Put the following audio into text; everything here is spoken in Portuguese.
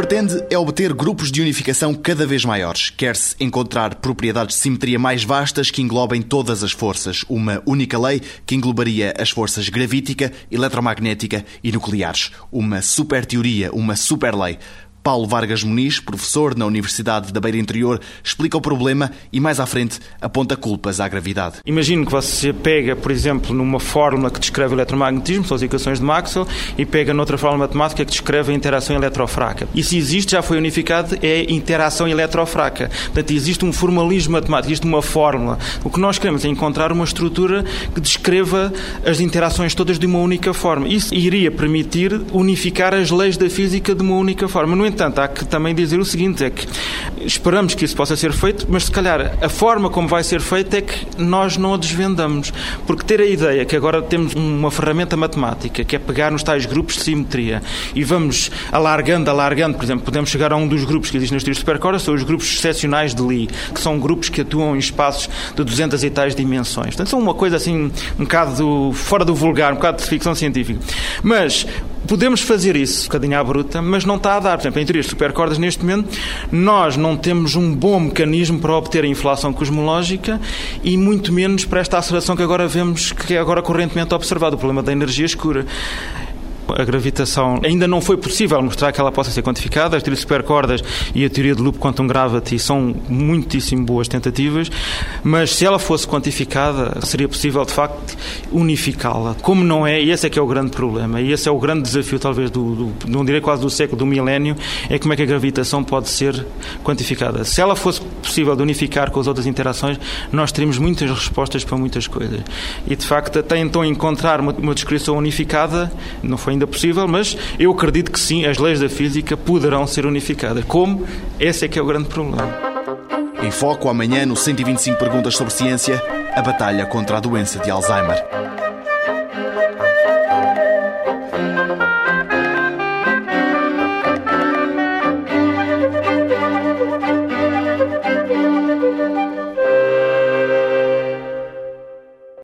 pretende é obter grupos de unificação cada vez maiores. Quer-se encontrar propriedades de simetria mais vastas que englobem todas as forças. Uma única lei que englobaria as forças gravítica, eletromagnética e nucleares. Uma super teoria, uma super lei. Paulo Vargas Muniz, professor na Universidade da Beira Interior, explica o problema e mais à frente aponta culpas à gravidade. Imagino que você pega, por exemplo, numa fórmula que descreve o eletromagnetismo, são as equações de Maxwell, e pega noutra fórmula matemática que descreve a interação eletrofraca. E se existe, já foi unificado, é interação eletrofraca. Portanto, existe um formalismo matemático, existe uma fórmula. O que nós queremos é encontrar uma estrutura que descreva as interações todas de uma única forma. Isso iria permitir unificar as leis da física de uma única forma. No entanto, há que também dizer o seguinte: é que esperamos que isso possa ser feito, mas se calhar a forma como vai ser feito é que nós não a desvendamos. Porque ter a ideia que agora temos uma ferramenta matemática que é pegar nos tais grupos de simetria e vamos alargando, alargando, por exemplo, podemos chegar a um dos grupos que existem nos teorias supercordas, são os grupos excepcionais de Lie, que são grupos que atuam em espaços de 200 e tais dimensões. Portanto, são uma coisa assim, um bocado fora do vulgar, um bocado de ficção científica. Mas Podemos fazer isso, um bocadinho à bruta, mas não está a dar. Por exemplo, em teorias supercordas, neste momento, nós não temos um bom mecanismo para obter a inflação cosmológica e muito menos para esta aceleração que agora vemos, que é agora correntemente observado, o problema da energia escura a gravitação ainda não foi possível mostrar que ela possa ser quantificada. As teorias de supercordas e a teoria de loop quantum gravity são muitíssimo boas tentativas, mas se ela fosse quantificada, seria possível de facto unificá-la. Como não é, e esse é que é o grande problema, e esse é o grande desafio, talvez, do, do não direi quase do século, do milénio, é como é que a gravitação pode ser quantificada. Se ela fosse possível de unificar com as outras interações, nós teríamos muitas respostas para muitas coisas. E de facto, até então encontrar uma, uma descrição unificada não foi ainda possível, mas eu acredito que sim, as leis da física poderão ser unificadas. Como? Esse é que é o grande problema. Em foco amanhã no 125 perguntas sobre ciência, a batalha contra a doença de Alzheimer.